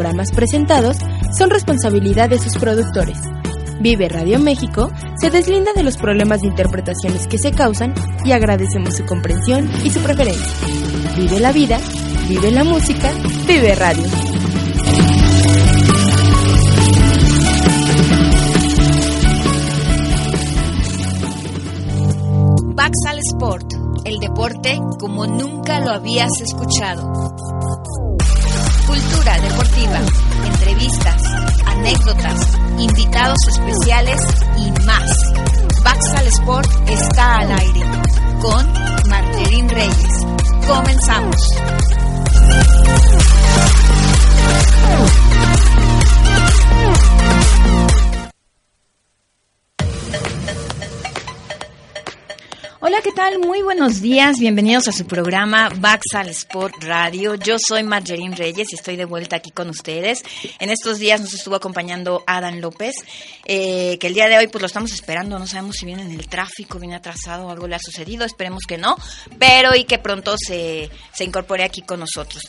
programas presentados son responsabilidad de sus productores. Vive Radio México se deslinda de los problemas de interpretaciones que se causan y agradecemos su comprensión y su preferencia. Vive la vida, vive la música, vive radio. Baxal Sport, el deporte como nunca lo habías escuchado. Cultura deportiva, entrevistas, anécdotas, invitados especiales y más. Baxal Sport está al aire con Martín Reyes. Comenzamos. Hola, ¿qué tal? Muy buenos días. Bienvenidos a su programa Baxal Sport Radio. Yo soy Marjorie Reyes y estoy de vuelta aquí con ustedes. En estos días nos estuvo acompañando Adán López, eh, que el día de hoy pues lo estamos esperando. No sabemos si viene en el tráfico, viene atrasado o algo le ha sucedido. Esperemos que no, pero y que pronto se, se incorpore aquí con nosotros.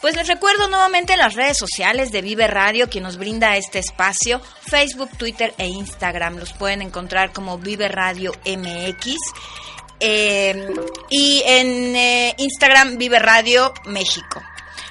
Pues les recuerdo nuevamente las redes sociales de Vive Radio, que nos brinda este espacio. Facebook, Twitter e Instagram. Los pueden encontrar como Vive Radio MX. Eh, y en eh, Instagram Vive Radio México.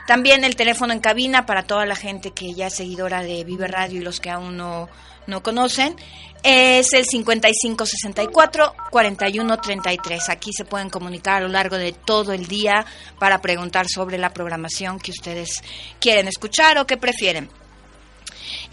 También el teléfono en cabina para toda la gente que ya es seguidora de Vive Radio y los que aún no, no conocen. Es el 5564-4133. Aquí se pueden comunicar a lo largo de todo el día para preguntar sobre la programación que ustedes quieren escuchar o que prefieren.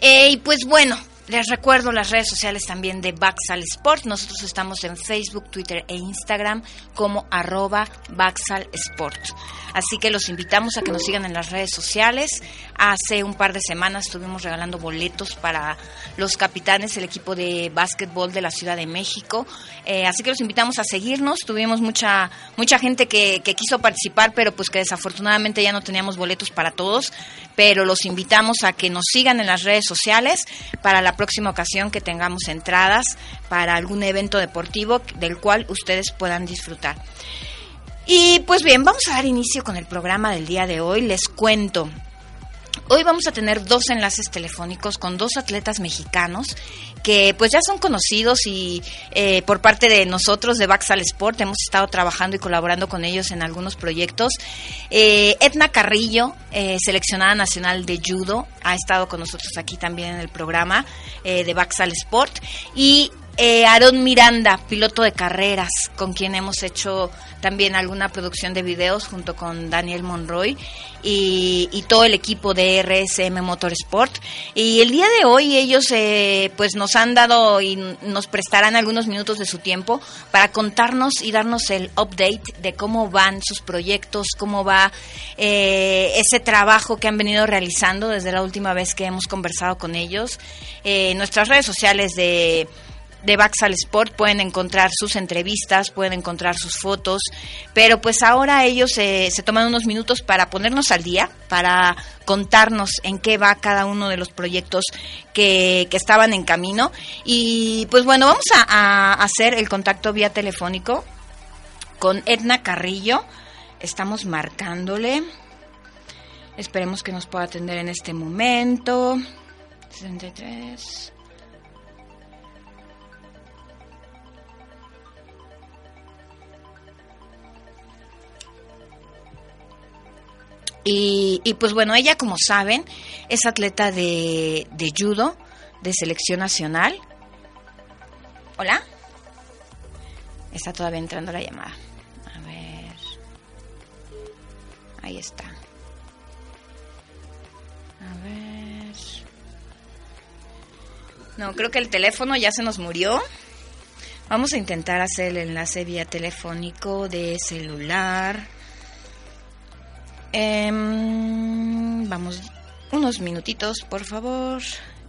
Eh, y pues bueno, les recuerdo las redes sociales también de Baxal Sport. Nosotros estamos en Facebook, Twitter e Instagram como arroba Baxal Sport. Así que los invitamos a que nos sigan en las redes sociales. Hace un par de semanas estuvimos regalando boletos para los capitanes, el equipo de básquetbol de la Ciudad de México. Eh, así que los invitamos a seguirnos. Tuvimos mucha, mucha gente que, que quiso participar, pero pues que desafortunadamente ya no teníamos boletos para todos. Pero los invitamos a que nos sigan en las redes sociales para la próxima ocasión que tengamos entradas para algún evento deportivo del cual ustedes puedan disfrutar. Y pues bien, vamos a dar inicio con el programa del día de hoy. Les cuento. Hoy vamos a tener dos enlaces telefónicos con dos atletas mexicanos que pues ya son conocidos y eh, por parte de nosotros de Baxal Sport hemos estado trabajando y colaborando con ellos en algunos proyectos. Eh, Edna Carrillo, eh, seleccionada nacional de judo, ha estado con nosotros aquí también en el programa de Baxal Sport y eh, Aaron Miranda, piloto de carreras, con quien hemos hecho también alguna producción de videos junto con Daniel Monroy y, todo el equipo de RSM Motorsport. Y el día de hoy ellos eh, pues nos han dado y nos prestarán algunos minutos de su tiempo para contarnos y darnos el update de cómo van sus proyectos, cómo va eh, ese trabajo que han venido realizando desde la última vez que hemos conversado con ellos. Nuestras redes sociales de de Baxal Sport pueden encontrar sus entrevistas, pueden encontrar sus fotos, pero pues ahora ellos se toman unos minutos para ponernos al día, para contarnos en qué va cada uno de los proyectos que, que estaban en camino. Y pues bueno, vamos a, a hacer el contacto vía telefónico con Edna Carrillo. Estamos marcándole. Esperemos que nos pueda atender en este momento. 63. Y, pues bueno, ella como saben es atleta de, de judo, de selección nacional. Hola. Está todavía entrando la llamada. A ver. Ahí está. A ver. No, creo que el teléfono ya se nos murió. Vamos a intentar hacer el enlace vía telefónico de celular. Eh, vamos, unos minutitos, por favor.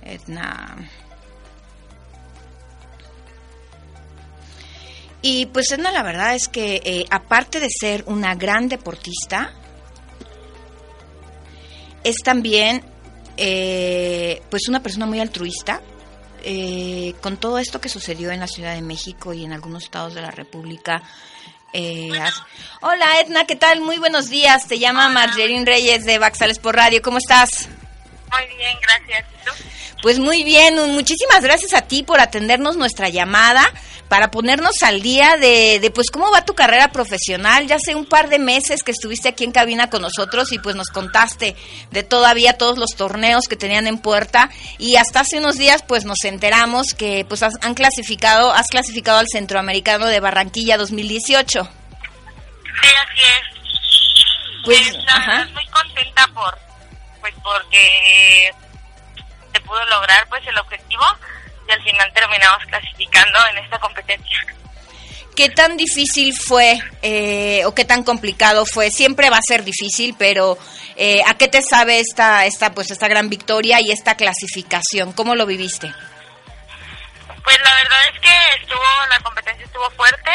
Edna. Y pues Edna, la verdad es que eh, aparte de ser una gran deportista, es también eh, pues una persona muy altruista. Eh, con todo esto que sucedió en la Ciudad de México y en algunos estados de la República, eh, hola Edna, ¿qué tal? Muy buenos días. Te llama Marjerín Reyes de Baxales por Radio. ¿Cómo estás? Muy bien, gracias. Pues muy bien, muchísimas gracias a ti por atendernos nuestra llamada para ponernos al día de, de, pues cómo va tu carrera profesional. Ya hace un par de meses que estuviste aquí en cabina con nosotros y pues nos contaste de todavía todos los torneos que tenían en puerta y hasta hace unos días pues nos enteramos que pues has, han clasificado, has clasificado al Centroamericano de Barranquilla 2018. Sí, así es. Pues, pues muy contenta por pues porque se pudo lograr pues el objetivo y al final terminamos clasificando en esta competencia. ¿Qué tan difícil fue eh, o qué tan complicado fue? Siempre va a ser difícil, pero eh, ¿a qué te sabe esta, esta, pues, esta gran victoria y esta clasificación? ¿Cómo lo viviste? Pues la verdad es que estuvo, la competencia estuvo fuerte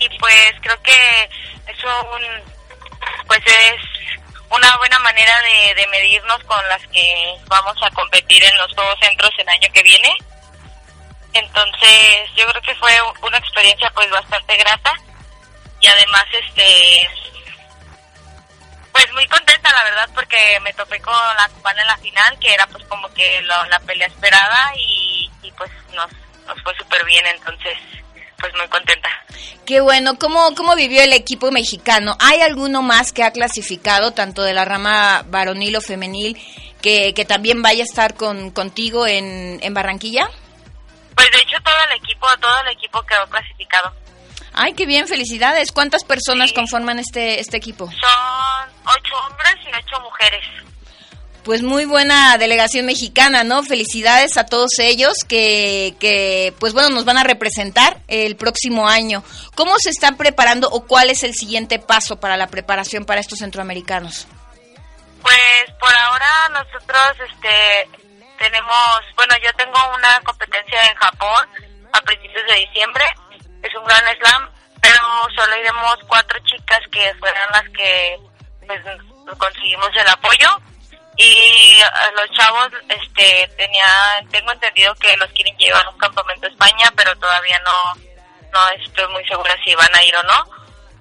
y pues creo que es un, pues es una buena manera de, medirnos con las que vamos a competir en los Juegos Centros el año que viene. Entonces, yo creo que fue una experiencia pues bastante grata y además este pues muy contenta la verdad porque me topé con la cubana en la final que era pues como que la pelea esperada y, y pues nos, nos fue súper bien entonces pues muy contenta. Qué bueno, ¿Cómo, ¿cómo vivió el equipo mexicano? ¿Hay alguno más que ha clasificado, tanto de la rama varonil o femenil, que, que también vaya a estar con, contigo en, en Barranquilla? Pues de hecho todo el equipo, todo el equipo quedó clasificado. Ay, qué bien, felicidades. ¿Cuántas personas conforman este, este equipo? Son ocho hombres y ocho mujeres. Pues muy buena delegación mexicana, ¿no? Felicidades a todos ellos que, que, pues bueno, nos van a representar el próximo año. ¿Cómo se están preparando o cuál es el siguiente paso para la preparación para estos centroamericanos? Pues por ahora nosotros este, tenemos, bueno, yo tengo una competencia en Japón a principios de diciembre, es un gran slam, pero solo iremos cuatro chicas que fueron las que pues, conseguimos el apoyo y los chavos este tenía tengo entendido que los quieren llevar a un campamento a España pero todavía no no estoy muy segura si van a ir o no.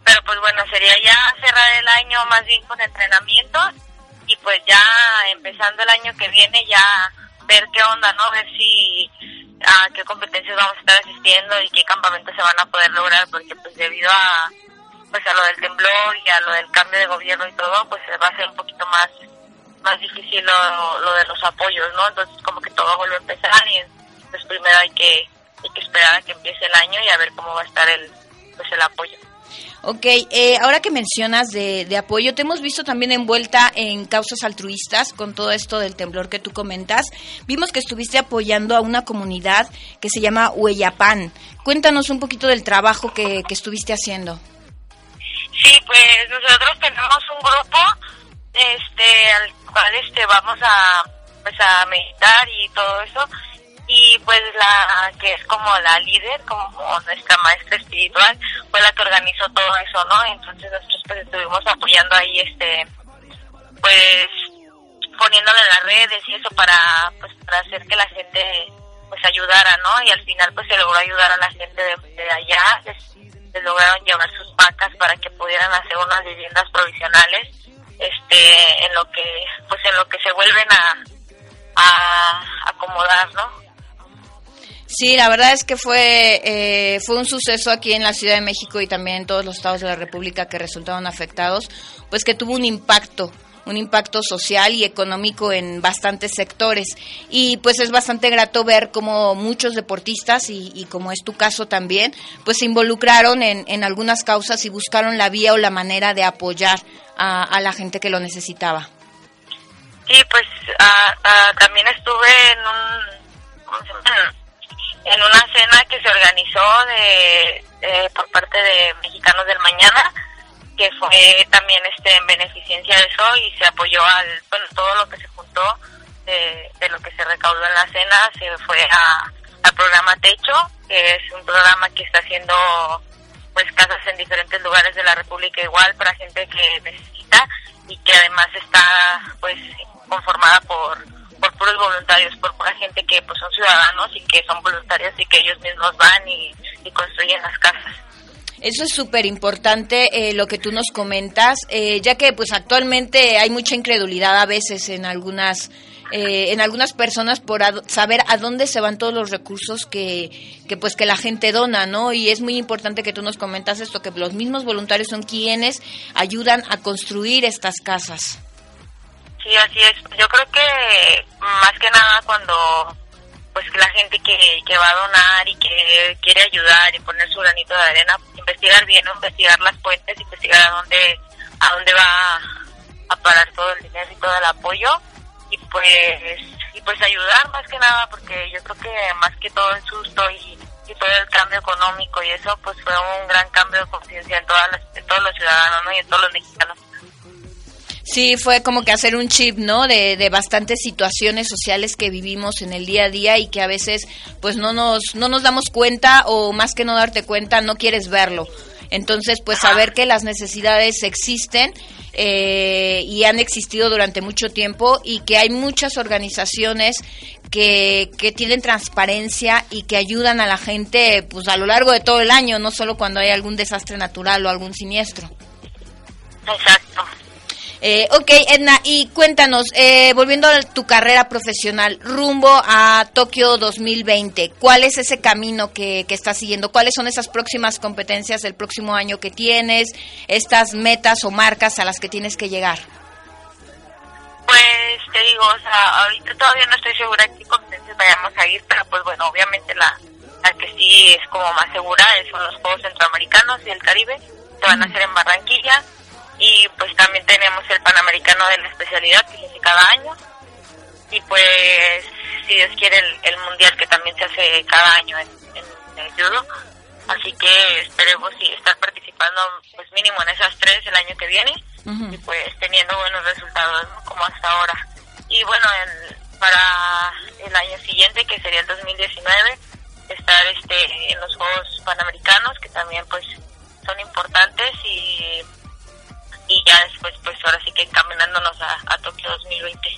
Pero pues bueno sería ya cerrar el año más bien con entrenamiento y pues ya empezando el año que viene ya ver qué onda no ver si a qué competencias vamos a estar asistiendo y qué campamentos se van a poder lograr porque pues debido a pues a lo del temblor y a lo del cambio de gobierno y todo pues va a ser un poquito más más difícil lo, de los apoyos, ¿no? Entonces como que todo vuelve a empezar y pues primero hay que, hay que esperar a que empiece el año y a ver cómo va a estar el, pues el apoyo. Ok, eh, ahora que mencionas de, de, apoyo, te hemos visto también envuelta en causas altruistas con todo esto del temblor que tú comentas. Vimos que estuviste apoyando a una comunidad que se llama Hueyapan. Cuéntanos un poquito del trabajo que, que estuviste haciendo. Sí, pues nosotros tenemos un grupo este al cual este vamos a pues a meditar y todo eso. Y pues la que es como la líder como nuestra maestra espiritual fue la que organizó todo eso no entonces nosotros pues estuvimos apoyando ahí este pues poniéndole las redes y eso para pues para hacer que la gente pues ayudara no y al final pues se logró ayudar a la gente de, allá les, les lograron llevar sus vacas para que pudieran hacer unas viviendas provisionales este en lo que pues en lo que se vuelven a, a acomodar no Sí, la verdad es que fue eh, fue un suceso aquí en la Ciudad de México y también en todos los estados de la República que resultaron afectados, pues que tuvo un impacto un impacto social y económico en bastantes sectores. Y pues es bastante grato ver cómo muchos deportistas, y, como es tu caso también, pues se involucraron en, en, algunas causas y buscaron la vía o la manera de apoyar a, la gente que lo necesitaba. Sí, pues también estuve en un... en una cena que se organizó de, por parte de Mexicanos del Mañana que fue también este en beneficencia de eso y se apoyó al bueno todo lo que se juntó de, lo que se recaudó en la cena se fue a, al programa Techo que es un programa que está haciendo pues casas en diferentes lugares de la República igual para gente que necesita y que además está pues conformada por por puros voluntarios, por pura gente que pues son ciudadanos y que son voluntarios y que ellos mismos van y construyen las casas. Eso es súper importante eh, lo que tú nos comentas, eh, ya que pues actualmente hay mucha incredulidad a veces en algunas eh, en algunas personas por saber a dónde se van todos los recursos que, que pues que la gente dona, ¿no? Y es muy importante que tú nos comentas esto, que los mismos voluntarios son quienes ayudan a construir estas casas. Sí, así es. Yo creo que más que nada cuando pues la gente que, que va a donar y que quiere ayudar y poner su granito de arena, investigar bien, investigar las fuentes, investigar a dónde a dónde va a parar todo el dinero y todo el apoyo pues y pues ayudar más que nada porque yo creo que más que todo el susto y, todo el cambio económico y eso pues fue un gran cambio de conciencia en, todas en todos los ciudadanos y en todos los mexicanos. Sí, fue como que hacer un chip, ¿no? De, de bastantes situaciones sociales que vivimos en el día a día y que a veces pues no nos, no nos damos cuenta o más que no darte cuenta no quieres verlo. Entonces, pues saber que las necesidades existen eh, y han existido durante mucho tiempo y que hay muchas organizaciones que, que tienen transparencia y que ayudan a la gente pues a lo largo de todo el año, no solo cuando hay algún desastre natural o algún siniestro. Exacto. Eh, ok, Edna, y cuéntanos, eh, volviendo a tu carrera profesional, rumbo a Tokio 2020, ¿cuál es ese camino que, que estás siguiendo? ¿Cuáles son esas próximas competencias del próximo año que tienes? ¿Estas metas o marcas a las que tienes que llegar? Pues te digo, o sea, ahorita todavía no estoy segura qué competencias vayamos a ir, pero pues bueno, obviamente la, la que sí es como más segura son los Juegos Centroamericanos y el Caribe, que van a ser en Barranquilla y pues también tenemos el Panamericano de la especialidad que se hace cada año. Y pues si Dios quiere el, mundial que también se hace cada año en, el judo. Así que esperemos y estar participando pues mínimo en esas tres el año que viene. Y pues teniendo buenos resultados como hasta ahora. Y bueno para el año siguiente que sería el 2019 estar este en los Juegos Panamericanos que también pues son importantes y y ya después pues ahora sí que encaminándonos a, Tokio 2020.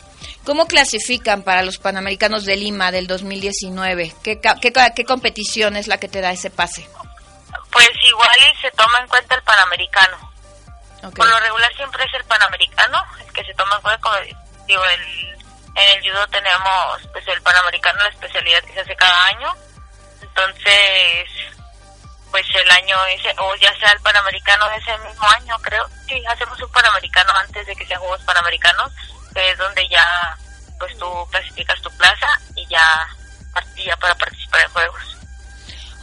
¿Cómo clasifican para los Panamericanos de Lima del 2019? ¿Qué, qué, qué competición es la que te da ese pase? Pues igual y se toma en cuenta el Panamericano. Por lo regular siempre es el Panamericano, el que se toma en cuenta, digo, el, en el judo tenemos pues el Panamericano, la especialidad que se hace cada año. Entonces, pues el año ese, o ya sea el Panamericano ese mismo año, creo. Sí, hacemos un Panamericano antes de que sean Juegos Panamericanos, que es donde ya pues tú clasificas tu plaza y ya partía para participar en Juegos.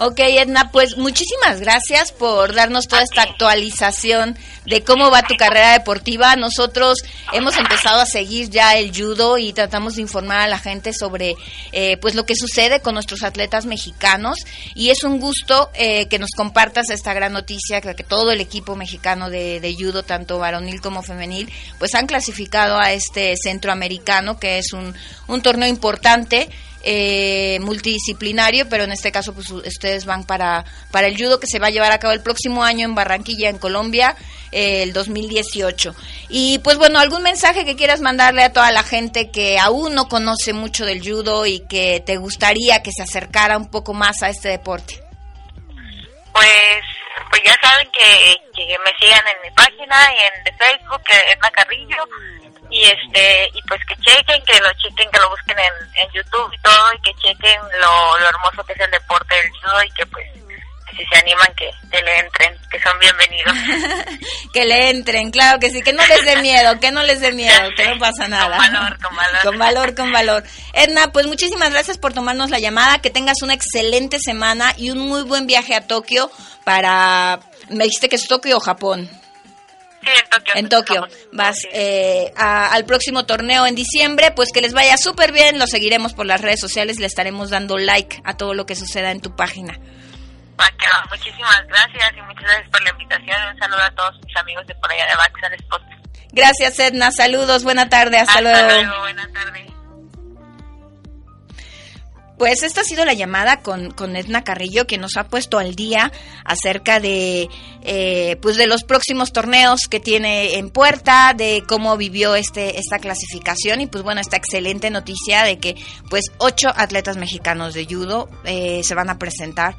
Ok, Edna, pues muchísimas gracias por darnos toda esta actualización de cómo va tu carrera deportiva. Nosotros hemos empezado a seguir ya el judo y tratamos de informar a la gente sobre eh, pues lo que sucede con nuestros atletas mexicanos. Y es un gusto eh, que nos compartas esta gran noticia que, que todo el equipo mexicano de, de, judo, tanto varonil como femenil, pues han clasificado a este centroamericano que es un, un torneo importante eh, multidisciplinario, pero en este caso pues ustedes van para, para el judo que se va a llevar a cabo el próximo año en Barranquilla, en Colombia, eh, el 2018. Y pues bueno, algún mensaje que quieras mandarle a toda la gente que aún no conoce mucho del judo y que te gustaría que se acercara un poco más a este deporte. Pues, pues ya saben que, que me sigan en mi página y en Facebook, que es Macarrillo y este y pues que chequen, que lo chequen, que lo busquen en, en YouTube y todo y que chequen lo, lo hermoso que es el deporte del judo y que pues si se animan que, que, le entren, que son bienvenidos. que le entren, claro que sí, que no les dé miedo, que no les dé miedo, que no pasa nada. Con valor, con valor. Con valor, con valor. Edna, pues muchísimas gracias por tomarnos la llamada, que tengas una excelente semana y un muy buen viaje a Tokio para, me dijiste que es Tokio o Japón. Sí, en Tokio. En Tokio. Vas eh, al próximo torneo en diciembre, pues que les vaya súper bien, lo seguiremos por las redes sociales, le estaremos dando like a todo lo que suceda en tu página. Muchísimas gracias y muchas gracias por la invitación. Un saludo a todos mis amigos de por allá de Baxter Sports. Gracias, Edna. Saludos. Buena tarde. Hasta, hasta luego. luego. Buena tarde. Pues esta ha sido la llamada con, con Edna Carrillo que nos ha puesto al día acerca de eh, pues de los próximos torneos que tiene en puerta, de cómo vivió este esta clasificación. Y pues bueno esta excelente noticia de que pues ocho atletas mexicanos de judo eh, se van a presentar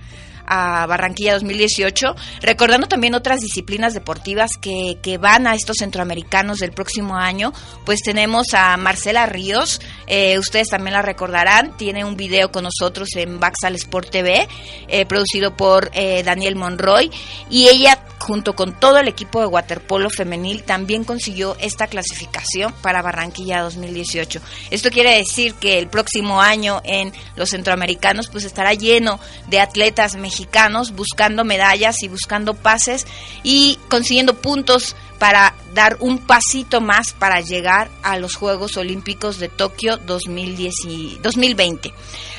a Barranquilla 2018, recordando también otras disciplinas deportivas que, van a estos centroamericanos del próximo año, pues tenemos a Marcela Ríos, eh, ustedes también la recordarán, tiene un video con nosotros en Baxal Sport TV, eh, producido por eh, Daniel Monroy, y ella junto con todo el equipo de waterpolo femenil también consiguió esta clasificación para Barranquilla 2018. Esto quiere decir que el próximo año en los centroamericanos pues estará lleno de atletas mexicanos buscando medallas y buscando pases y consiguiendo puntos para dar un pasito más para llegar a los Juegos Olímpicos de Tokio 2020.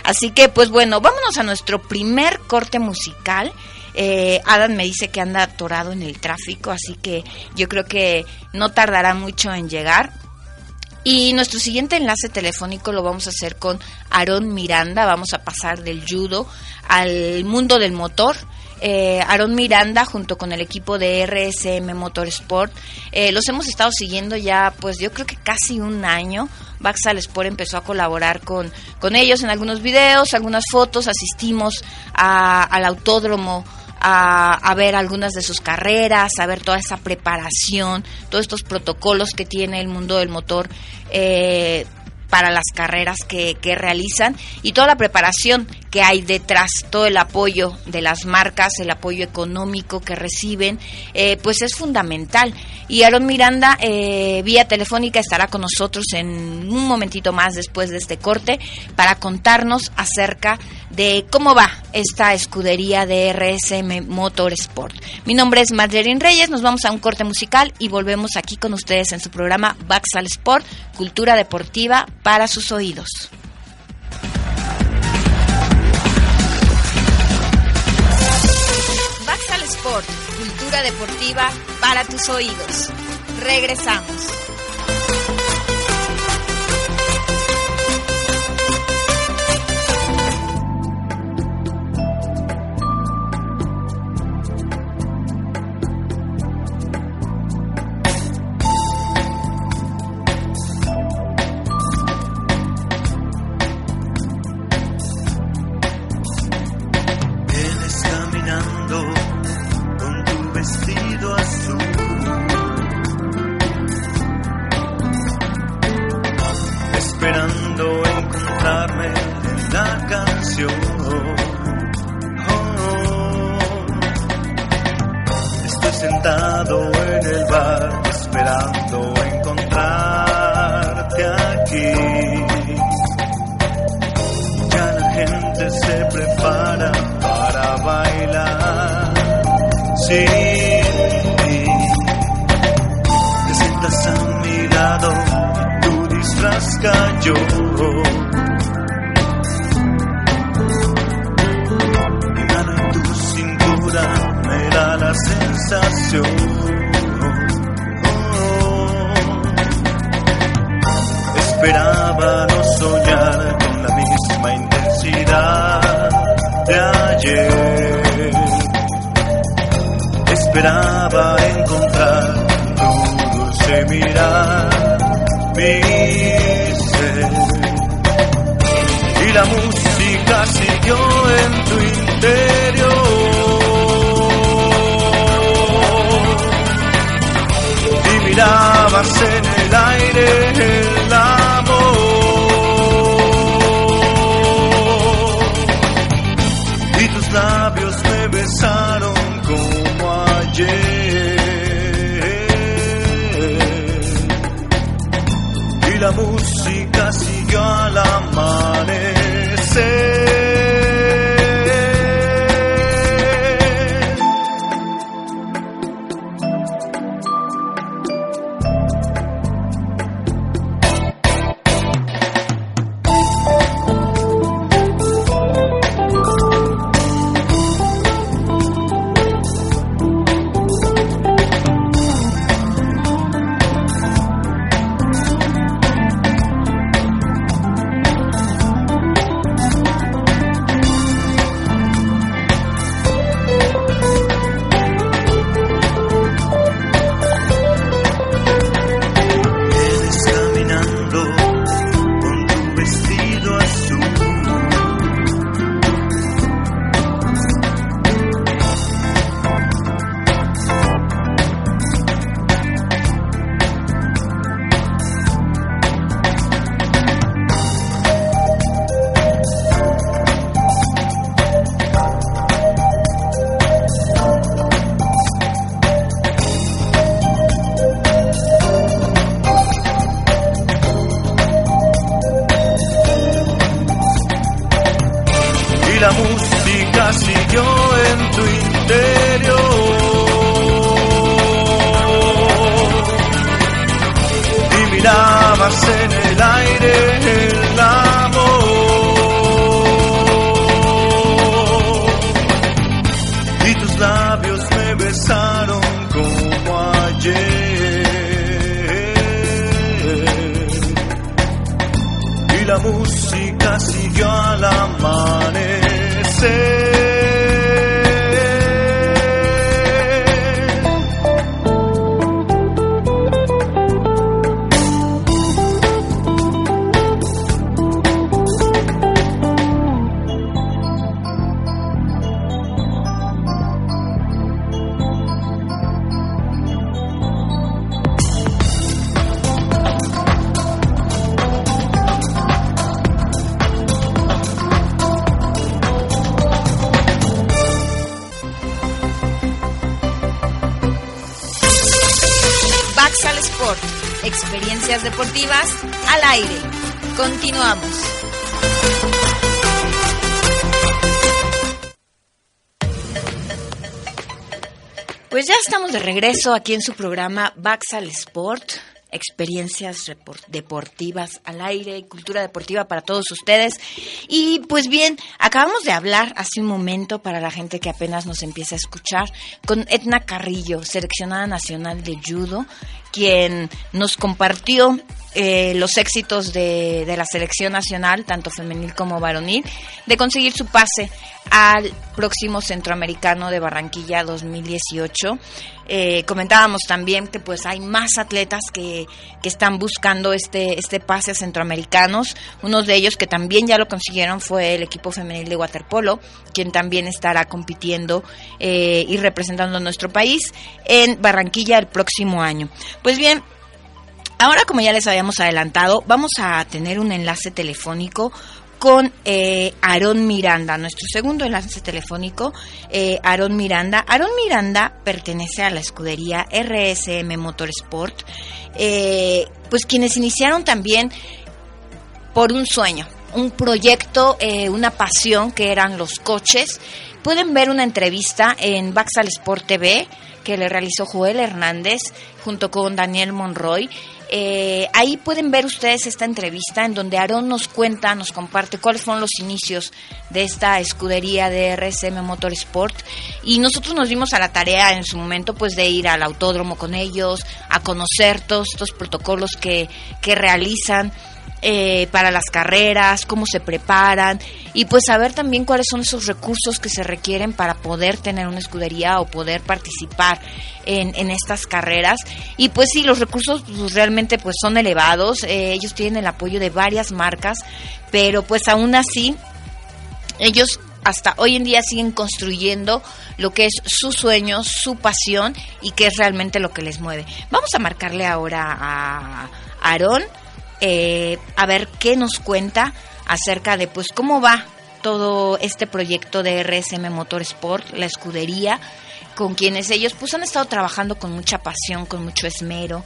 Así que pues bueno, vámonos a nuestro primer corte musical. Eh, Adam me dice que anda atorado en el tráfico, así que yo creo que no tardará mucho en llegar. Y nuestro siguiente enlace telefónico lo vamos a hacer con Aarón Miranda. Vamos a pasar del judo al mundo del motor. Eh, Aarón Miranda junto con el equipo de RSM Motorsport. Eh, los hemos estado siguiendo ya, pues yo creo que casi un año. Baxal Sport empezó a colaborar con, con ellos en algunos videos, algunas fotos. Asistimos al autódromo a, ver algunas de sus carreras, a ver toda esa preparación, todos estos protocolos que tiene el mundo del motor. Eh, para las carreras que, que, realizan y toda la preparación que hay detrás, todo el apoyo de las marcas, el apoyo económico que reciben, eh, pues es fundamental. Y Aaron Miranda, eh, vía telefónica, estará con nosotros en un momentito más después de este corte para contarnos acerca de cómo va esta escudería de RSM Motorsport. Mi nombre es Madeleine Reyes, nos vamos a un corte musical y volvemos aquí con ustedes en su programa Baxal Sport, Cultura Deportiva para sus oídos. Sport, cultura deportiva para tus oídos. Regresamos. esperando encontrarme en la canción. Oh. Estoy sentado en el bar esperando encontrarte aquí. Ya la gente se prepara para bailar. Sí. las cayó. Mirar en tu cintura me da la sensación. Esperaba no soñar con la misma intensidad de ayer. Esperaba encontrar tu dulce mirar. me la música siguió en tu interior. Y mirabas en el aire el amor. Y tus labios me besaron como ayer. Y la música Continuamos. Pues ya estamos de regreso aquí en su programa Baxal Sport, experiencias deportivas al aire y cultura deportiva para todos ustedes. Y pues bien, acabamos de hablar hace un momento para la gente que apenas nos empieza a escuchar con Edna Carrillo, seleccionada nacional de judo, quien nos compartió eh, los éxitos de, de la selección nacional, tanto femenil como varonil, de conseguir su pase al próximo Centroamericano de Barranquilla 2018. Eh, comentábamos también que pues hay más atletas que, que están buscando este, este pase a centroamericanos. Uno de ellos que también ya lo consiguieron fue el equipo femenil de waterpolo, quien también estará compitiendo eh, y representando a nuestro país en Barranquilla el próximo año. Pues bien, Ahora, como ya les habíamos adelantado, vamos a tener un enlace telefónico con eh, Aarón Miranda, nuestro segundo enlace telefónico, eh, Aarón Miranda. Aarón Miranda pertenece a la escudería RSM Motorsport, eh, pues quienes iniciaron también por un sueño, un proyecto, eh, una pasión que eran los coches. Pueden ver una entrevista en Baxal Sport TV que le realizó Joel Hernández junto con Daniel Monroy. Eh, ahí pueden ver ustedes esta entrevista en donde Aarón nos cuenta, nos comparte cuáles fueron los inicios de esta escudería de RSM Motorsport y nosotros nos dimos a la tarea en su momento pues de ir al autódromo con ellos, a conocer todos estos protocolos que, que realizan eh, para las carreras, cómo se preparan y pues saber también cuáles son esos recursos que se requieren para poder tener una escudería o poder participar en, estas carreras. Y pues sí, los recursos pues, realmente pues son elevados, eh, ellos tienen el apoyo de varias marcas, pero pues aún así ellos hasta hoy en día siguen construyendo lo que es su sueño, su pasión y que es realmente lo que les mueve. Vamos a marcarle ahora a Aarón eh, a ver qué nos cuenta acerca de pues cómo va todo este proyecto de RSM Motorsport, la escudería, con quienes ellos pues han estado trabajando con mucha pasión, con mucho esmero,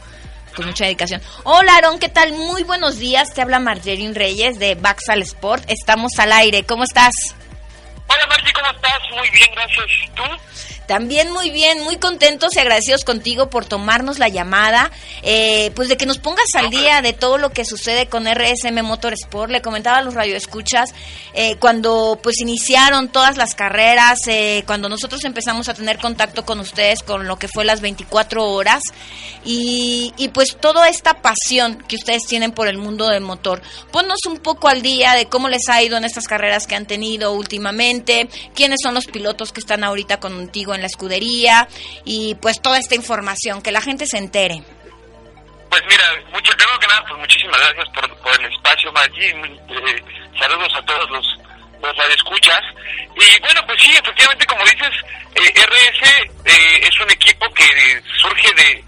con mucha dedicación. Hola Aarón, ¿qué tal? Muy buenos días, te habla Marjerin Reyes de Baxal Sport, estamos al aire, ¿cómo estás? Hola Marci, ¿cómo estás? Muy bien, gracias. ¿Tú? También muy bien, muy contentos y agradecidos contigo por tomarnos la llamada, eh, pues de que nos pongas al día de todo lo que sucede con RSM Motorsport. Le comentaba a los radioescuchas eh, cuando pues iniciaron todas las carreras, eh, cuando nosotros empezamos a tener contacto con ustedes con lo que fue las 24 horas y, y pues toda esta pasión que ustedes tienen por el mundo del motor. Ponnos un poco al día de cómo les ha ido en estas carreras que han tenido últimamente, quiénes son los pilotos que están ahorita contigo en la escudería y pues toda esta información, que la gente se entere. Pues mira, mucho, primero que nada, pues muchísimas gracias por, por el espacio, Marci. Eh, saludos a todos los, los radioescuchas. Y bueno, pues sí, efectivamente, como dices, eh, RS eh, es un equipo que surge de,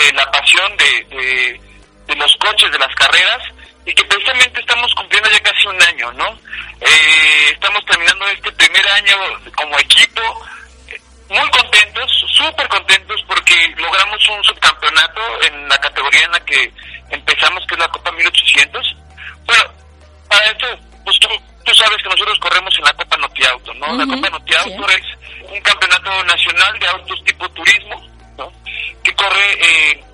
de la pasión de, de, de los coches, de las carreras, y que precisamente estamos cumpliendo ya casi un año, ¿no? Eh, estamos terminando este primer año como equipo muy contentos, súper contentos porque logramos un subcampeonato en la categoría en la que empezamos, que es la Copa 1800. Bueno, para esto, pues tú, tú sabes que nosotros corremos en la Copa Notiao ¿no? La Copa Noti Auto es un campeonato nacional de autos tipo turismo, ¿no? Que corre eh,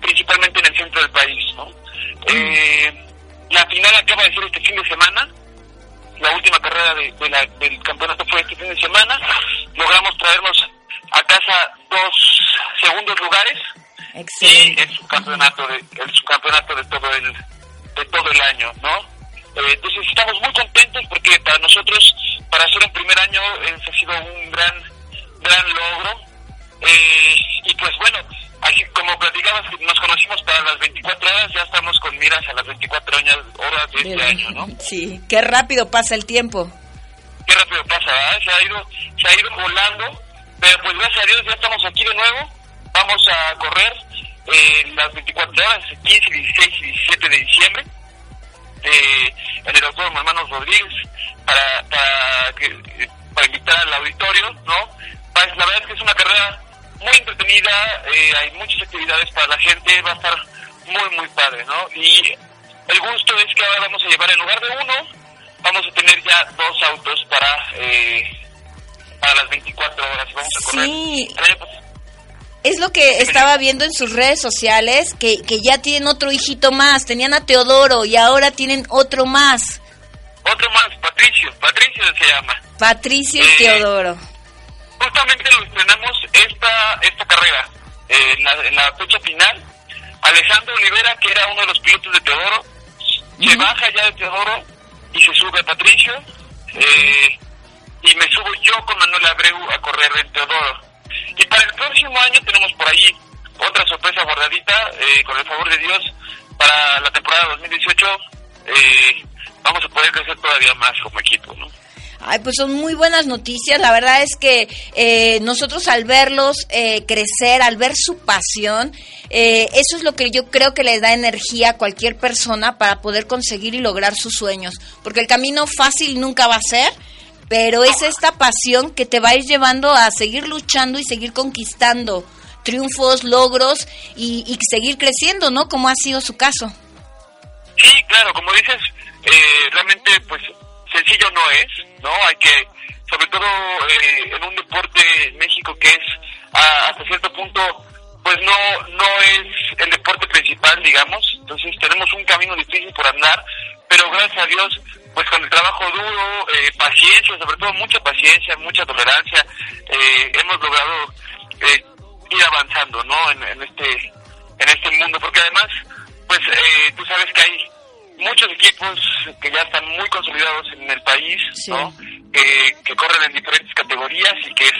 principalmente en el centro del país, ¿no? Eh, la final acaba de ser este fin de semana, la última carrera de, la, del campeonato fue este fin de semana, logramos traernos a casa dos segundos lugares. Y es un campeonato de el campeonato de todo el de todo el año, ¿no? Eh, entonces estamos muy contentos porque para nosotros para hacer un primer año ha sido un gran gran logro. Eh, y pues bueno así como platicabas nos conocimos para las 24 horas ya estamos con miras a las 24 horas de este año, ¿no? Sí, qué rápido pasa el tiempo. Qué rápido pasa, ¿eh? se ha ido se ha ido volando, pero pues gracias a Dios ya estamos aquí de nuevo vamos a correr eh, las 24 horas, 15, 16 y 17 de diciembre, eh, en el Autódromo Hermanos Rodríguez, para, para, que, para invitar al auditorio, ¿no? Pues, la verdad es que es una carrera muy entretenida, eh, hay muchas actividades para la gente, va a estar muy, muy padre, ¿no? Y el gusto es que ahora vamos a llevar en lugar de uno, vamos a tener ya dos autos para, eh, para las 24 horas. Vamos a correr. Sí. Es lo que estaba viendo en sus redes sociales, que, que ya tienen otro hijito más. Tenían a Teodoro y ahora tienen otro más. Otro más, Patricio. Patricio se llama. Patricio y eh, Teodoro. Justamente lo estrenamos esta, esta carrera. Eh, en, la, en, la, fecha final, Alejandro Olivera, que era uno de los pilotos de Teodoro, se baja ya de Teodoro y se sube a Patricio. Eh, y me subo yo con Manuel Abreu a correr en Teodoro. Y para el próximo año tenemos por ahí otra sorpresa guardadita, eh, con el favor de Dios, para la temporada 2018 eh, vamos a poder crecer todavía más como equipo, ¿no? Ay, pues son muy buenas noticias. La verdad es que eh, nosotros al verlos eh, crecer, al ver su pasión, eh, eso es lo que yo creo que le da energía a cualquier persona para poder conseguir y lograr sus sueños. Porque el camino fácil nunca va a ser, pero es esta pasión que te va a ir llevando a seguir luchando y seguir conquistando triunfos, logros y, y seguir creciendo, ¿no? Como ha sido su caso. Sí, claro, como dices, eh, realmente pues sencillo no es, ¿no? Hay que, sobre todo eh, en un deporte en México que es hasta cierto punto, pues no, no es el deporte principal, digamos, entonces tenemos un camino difícil por andar, pero gracias a Dios pues con el trabajo duro, eh, paciencia, sobre todo mucha paciencia, mucha tolerancia, eh, hemos logrado eh, ir avanzando, ¿no? En, este en este mundo, porque además, pues tú sabes que hay muchos equipos que ya están muy consolidados en el país, ¿no? que corren en diferentes categorías y que es,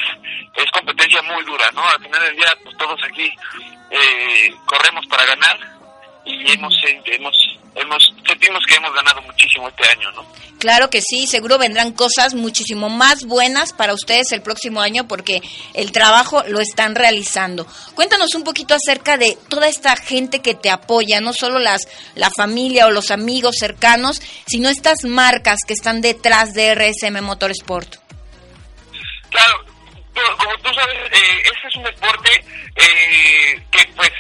es competencia muy dura, ¿no? Al final del día, pues todos aquí corremos para ganar y hemos, hemos hemos sentimos que hemos ganado muchísimo este año, ¿no? Claro que sí, seguro vendrán cosas muchísimo más buenas para ustedes el próximo año porque el trabajo lo están realizando. Cuéntanos un poquito acerca de toda esta gente que te apoya, no solo las la familia o los amigos cercanos, sino estas marcas que están detrás de RSM Motorsport. Claro, como tú sabes, eh, este es un deporte eh, que pues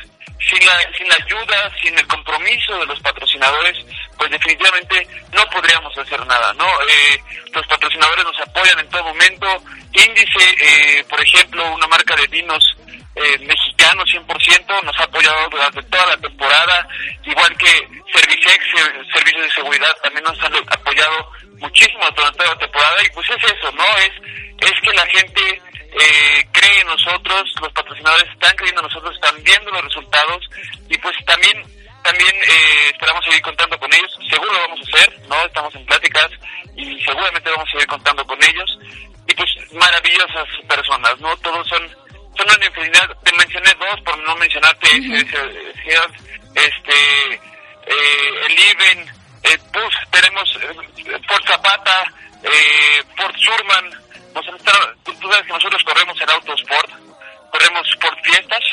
sin la, sin la ayuda, sin el compromiso de los patrocinadores, pues definitivamente no podríamos hacer nada, ¿no? Eh, los patrocinadores nos apoyan en todo momento. Índice, eh, por ejemplo, una marca de vinos eh, mexicano 100%, nos ha apoyado durante toda la temporada, igual que Servicex, Servicios de Seguridad, también nos han apoyado muchísimo durante toda la temporada y pues es eso, ¿no? Es, es que la gente eh, cree en nosotros, los patrocinadores están creyendo en nosotros, están viendo los resultados y pues también también eh, esperamos seguir contando con ellos, seguro lo vamos a hacer, ¿no? Estamos en pláticas y seguramente vamos a seguir contando con ellos y pues maravillosas personas, ¿no? Todos son son una infinidad, te mencioné dos por no mencionarte este eh, el IBEN, eh, pues tenemos eh, Port Zapata, eh, Port Surman, tú sabes que nosotros corremos en Autosport, corremos por fiestas,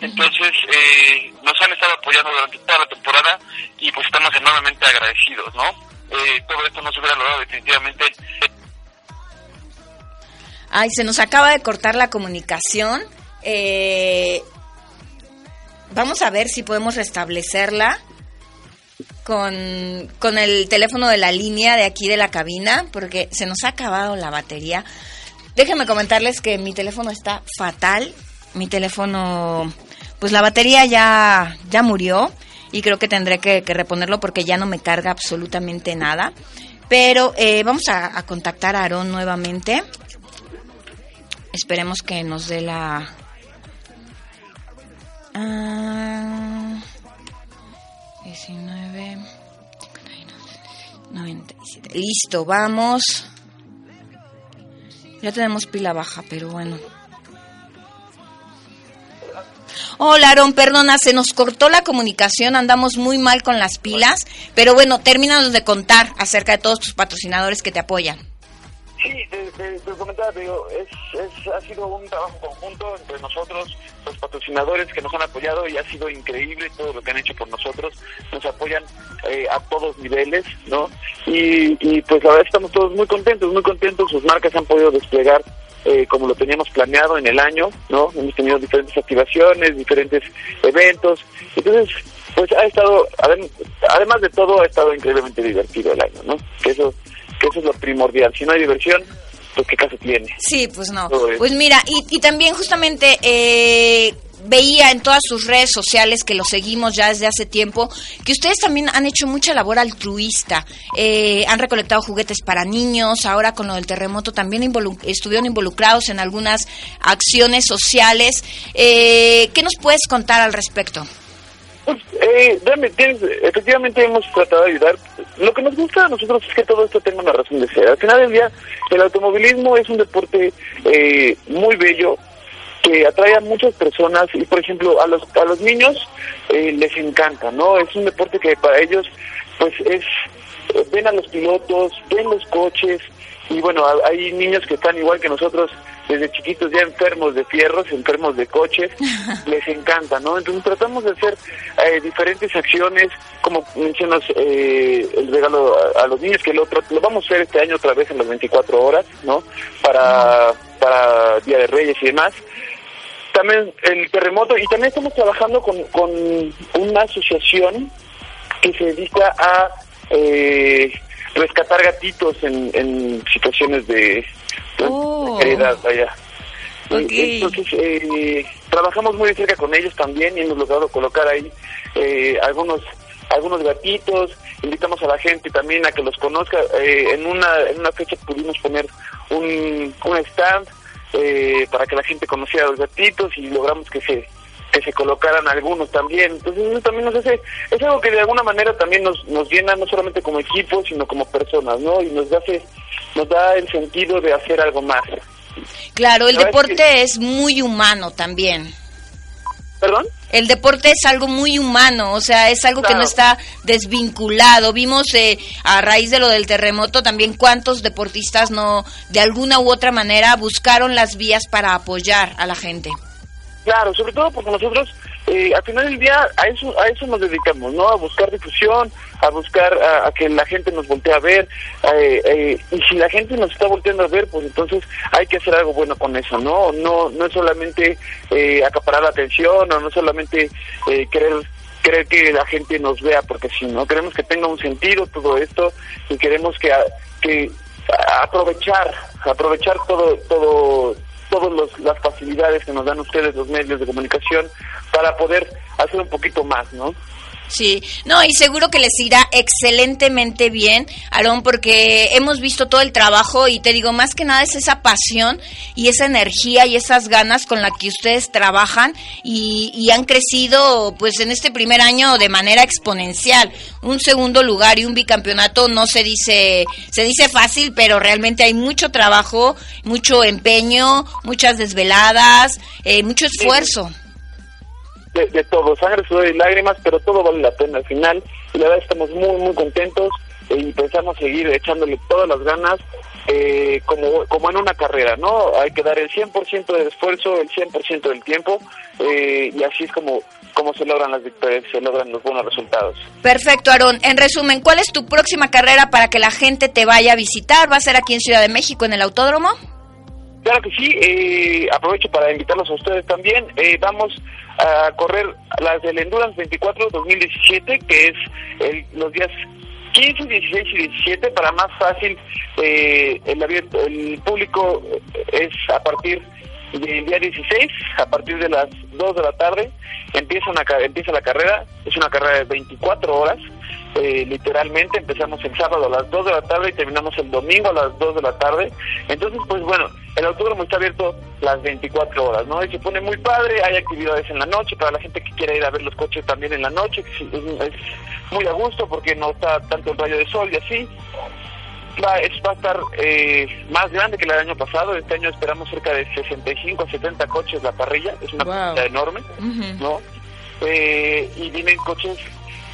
entonces eh, nos han estado apoyando durante toda la temporada y pues estamos enormemente agradecidos, ¿no? Eh, todo esto no se hubiera logrado definitivamente. Ay, se nos acaba de cortar la comunicación. Eh, vamos a ver si podemos restablecerla con, con el teléfono de la línea de aquí de la cabina porque se nos ha acabado la batería. Déjenme comentarles que mi teléfono está fatal. Mi teléfono, pues la batería ya, ya murió y creo que tendré que, reponerlo porque ya no me carga absolutamente nada. Pero eh, vamos a, contactar a Aarón nuevamente. Esperemos que nos dé la... Ah, 19, 97. Listo, vamos. Ya tenemos pila baja, pero bueno. Hola, Aaron, perdona, se nos cortó la comunicación, andamos muy mal con las pilas, pero bueno, termínanos de contar acerca de todos tus patrocinadores que te apoyan. Sí, te, comentaba, digo, es, ha sido un trabajo conjunto entre nosotros, los patrocinadores que nos han apoyado y ha sido increíble todo lo que han hecho por nosotros. Nos apoyan eh, a todos niveles, ¿no? Y, y pues la verdad estamos todos muy contentos, muy contentos. Sus marcas han podido desplegar eh, como lo teníamos planeado en el año, ¿no? Hemos tenido diferentes activaciones, diferentes eventos. Entonces, pues ha estado, además de todo, ha estado increíblemente divertido el año, ¿no? Que eso, que eso es lo primordial. Si no hay diversión, pues qué caso tiene. Sí, pues no. Pues mira, y, y también justamente eh, veía en todas sus redes sociales, que lo seguimos ya desde hace tiempo, que ustedes también han hecho mucha labor altruista. Eh, han recolectado juguetes para niños, ahora con lo del terremoto también estuvieron involucrados en algunas acciones sociales. Eh, ¿Qué nos puedes contar al respecto? Pues, eh, efectivamente hemos tratado de ayudar. Lo que nos gusta a nosotros es que todo esto tenga una razón de ser. Al final del día, el automovilismo es un deporte eh, muy bello, que atrae a muchas personas y por ejemplo a los a los niños eh, les encanta no es un deporte que para ellos pues es ven a los pilotos ven los coches y bueno hay niños que están igual que nosotros desde chiquitos ya enfermos de fierros enfermos de coches les encanta no entonces tratamos de hacer eh, diferentes acciones como mencionas eh, el regalo a, los niños que lo, lo vamos a hacer este año otra vez en las 24 horas no para para Día de Reyes y demás. También el terremoto y también estamos trabajando con, con una asociación que se dedica a eh, rescatar gatitos en, en situaciones de, oh. vaya. Entonces, eh, trabajamos muy de cerca con ellos también y hemos logrado colocar ahí eh, algunos algunos gatitos, invitamos a la gente también a que los conozca. Eh, en, una, en una fecha pudimos poner un, un stand eh, para que la gente conociera a los gatitos y logramos que se que se colocaran algunos también. Entonces eso también nos hace, es algo que de alguna manera también nos, nos llena no solamente como equipo, sino como personas, ¿no? Y nos hace, nos da el sentido de hacer algo más. Claro, el deporte es muy humano también. ¿Perdón? El deporte es algo muy humano, o sea, es algo que no está desvinculado. Vimos eh, a raíz de lo del terremoto también cuántos deportistas no, de alguna u otra manera, buscaron las vías para apoyar a la gente. Claro, sobre todo porque nosotros eh, al final del día a eso a eso nos dedicamos, ¿no? A buscar difusión, a buscar a, que la gente nos voltee a ver eh, eh, y si la gente nos está volteando a ver, pues entonces hay que hacer algo bueno con eso, ¿no? No no es solamente acaparar la atención o no solamente querer querer que la gente nos vea porque si no queremos que tenga un sentido todo esto y queremos que que aprovechar aprovechar todo todo todas las facilidades que nos dan ustedes los medios de comunicación para poder hacer un poquito más, ¿no? Sí, no, y seguro que les irá excelentemente bien, Aarón, porque hemos visto todo el trabajo y te digo, más que nada es esa pasión y esa energía y esas ganas con la que ustedes trabajan y, y han crecido pues en este primer año de manera exponencial. Un segundo lugar y un bicampeonato no se dice, se dice fácil, pero realmente hay mucho trabajo, mucho empeño, muchas desveladas, eh, mucho esfuerzo de, todo, sangre, sudor y lágrimas, pero todo vale la pena al final. Y la verdad estamos muy, muy contentos y pensamos seguir echándole todas las ganas eh, como, como en una carrera, ¿no? Hay que dar el 100% del esfuerzo, el 100% del tiempo eh, y así es como, como se logran las victorias, se logran los buenos resultados. Perfecto, Aarón. En resumen, ¿cuál es tu próxima carrera para que la gente te vaya a visitar? ¿Va a ser aquí en Ciudad de México, en el Autódromo? Claro que sí, eh, aprovecho para invitarlos a ustedes también. Eh, vamos a correr las del Endurance 24 2017, que es el, los días 15, 16 y 17. Para más fácil, eh, el, el público es a partir del día 16, a partir de las 2 de la tarde, empieza, una, empieza la carrera, es una carrera de 24 horas. Eh, literalmente empezamos el sábado a las 2 de la tarde y terminamos el domingo a las 2 de la tarde. Entonces, pues bueno, el autódromo está abierto las 24 horas, ¿no? Y se pone muy padre, hay actividades en la noche para la gente que quiera ir a ver los coches también en la noche, es, muy a gusto porque no está tanto el rayo de sol y así. Va, es, va a estar eh, más grande que el año pasado. Este año esperamos cerca de 65 a 70 coches la parrilla. Es una wow. enorme, ¿no? Eh, y vienen coches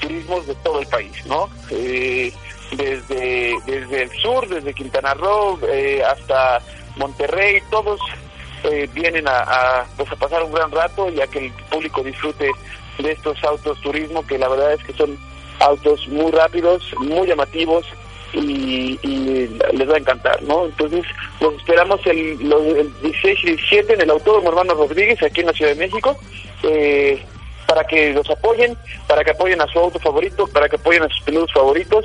turismos de todo el país, ¿no? Eh, desde, desde el sur, desde Quintana Roo eh, hasta Monterrey, todos eh, vienen a, pues a pasar un gran rato y a que el público disfrute de estos autos turismo que la verdad es que son autos muy rápidos, muy llamativos y, y les va a encantar, ¿no? Entonces los esperamos el, los, el 16 y 17 en el Autódromo Hermano Rodríguez aquí en la Ciudad de México. Eh, para que los apoyen, para que apoyen a su auto favorito, para que apoyen a sus pilotos favoritos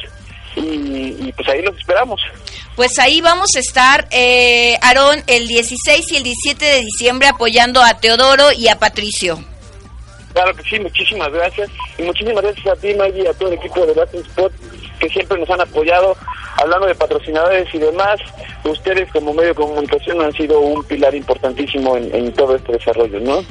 y, y pues ahí los esperamos. Pues ahí vamos a estar, eh, Aarón, el 16 y el 17 de diciembre apoyando a Teodoro y a Patricio. Claro que sí, muchísimas gracias. Y muchísimas gracias a ti, Maggie, y a todo el equipo de Latin Spot que siempre nos han apoyado. Hablando de patrocinadores y demás, ustedes como medio de comunicación han sido un pilar importantísimo en, en todo este desarrollo, ¿no?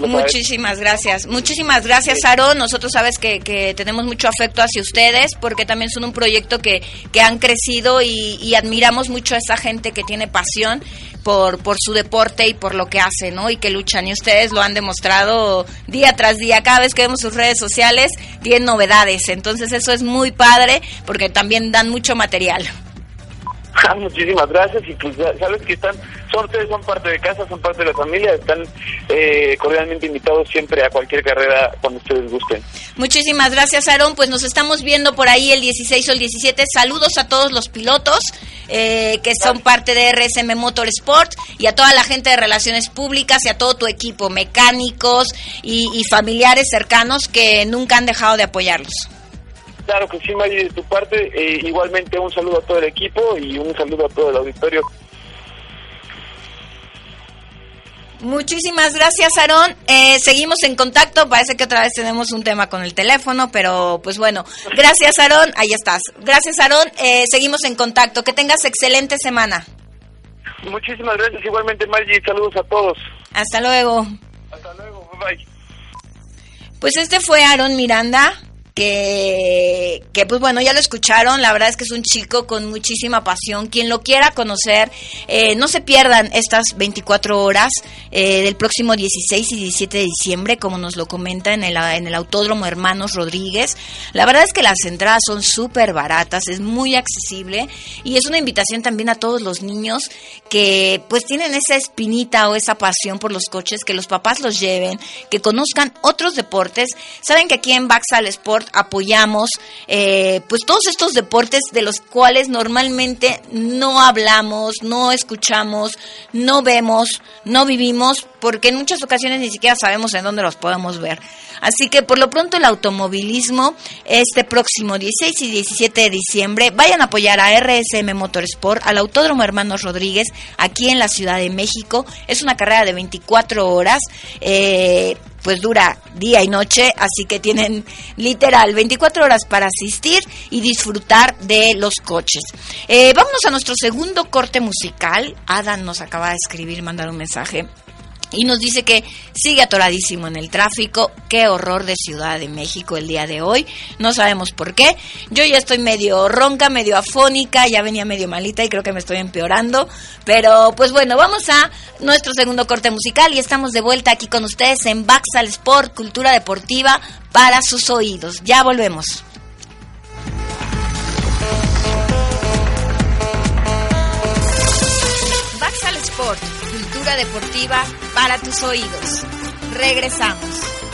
Muchísimas gracias. Muchísimas gracias, Aaron. Nosotros sabes que, que, tenemos mucho afecto hacia ustedes porque también son un proyecto que, que han crecido y, y, admiramos mucho a esa gente que tiene pasión por, por su deporte y por lo que hace, ¿no? Y que luchan. Y ustedes lo han demostrado día tras día. Cada vez que vemos sus redes sociales, tienen novedades. Entonces eso es muy padre porque también dan mucho material. Muchísimas gracias y pues ya sabes que están, son ustedes son parte de casa, son parte de la familia, están eh, cordialmente invitados siempre a cualquier carrera cuando ustedes gusten. Muchísimas gracias Aaron, pues nos estamos viendo por ahí el 16 o el 17. Saludos a todos los pilotos eh, que son parte de RSM Motorsport y a toda la gente de relaciones públicas y a todo tu equipo, mecánicos y, y familiares cercanos que nunca han dejado de apoyarlos. Claro que sí, Maggie, de tu parte. Eh, igualmente un saludo a todo el equipo y un saludo a todo el auditorio. Muchísimas gracias, Aarón. Eh, seguimos en contacto. Parece que otra vez tenemos un tema con el teléfono, pero pues bueno. Gracias, Aarón. Ahí estás. Gracias, Aarón. Eh, seguimos en contacto. Que tengas excelente semana. Muchísimas gracias. Igualmente, Maggie. Saludos a todos. Hasta luego. Hasta luego. Bye bye. Pues este fue Aarón Miranda que, que pues bueno, ya lo escucharon, la verdad es que es un chico con muchísima pasión, quien lo quiera conocer, eh, no se pierdan estas 24 horas eh, del próximo 16 y 17 de diciembre, como nos lo comenta en el, en el Autódromo Hermanos Rodríguez, la verdad es que las entradas son súper baratas, es muy accesible y es una invitación también a todos los niños que pues tienen esa espinita o esa pasión por los coches, que los papás los lleven, que conozcan otros deportes, saben que aquí en Baxal Sport apoyamos eh, pues todos estos deportes de los cuales normalmente no hablamos, no escuchamos, no vemos, no vivimos, porque en muchas ocasiones ni siquiera sabemos en dónde los podemos ver. Así que por lo pronto el automovilismo este próximo 16 y 17 de diciembre vayan a apoyar a RSM Motorsport, al Autódromo Hermanos Rodríguez, aquí en la Ciudad de México. Es una carrera de 24 horas. Eh, pues dura día y noche, así que tienen literal 24 horas para asistir y disfrutar de los coches. Eh, vámonos a nuestro segundo corte musical. Adam nos acaba de escribir, mandar un mensaje y nos dice que sigue atoradísimo en el tráfico. Qué horror de Ciudad de México el día de hoy. No sabemos por qué. Yo ya estoy medio ronca, medio afónica, ya venía medio malita y creo que me estoy empeorando. Pero pues bueno, vamos a nuestro segundo corte musical y estamos de vuelta aquí con ustedes en Baxal Sport, Cultura Deportiva para sus oídos. Ya volvemos. Deportiva para tus oídos. Regresamos.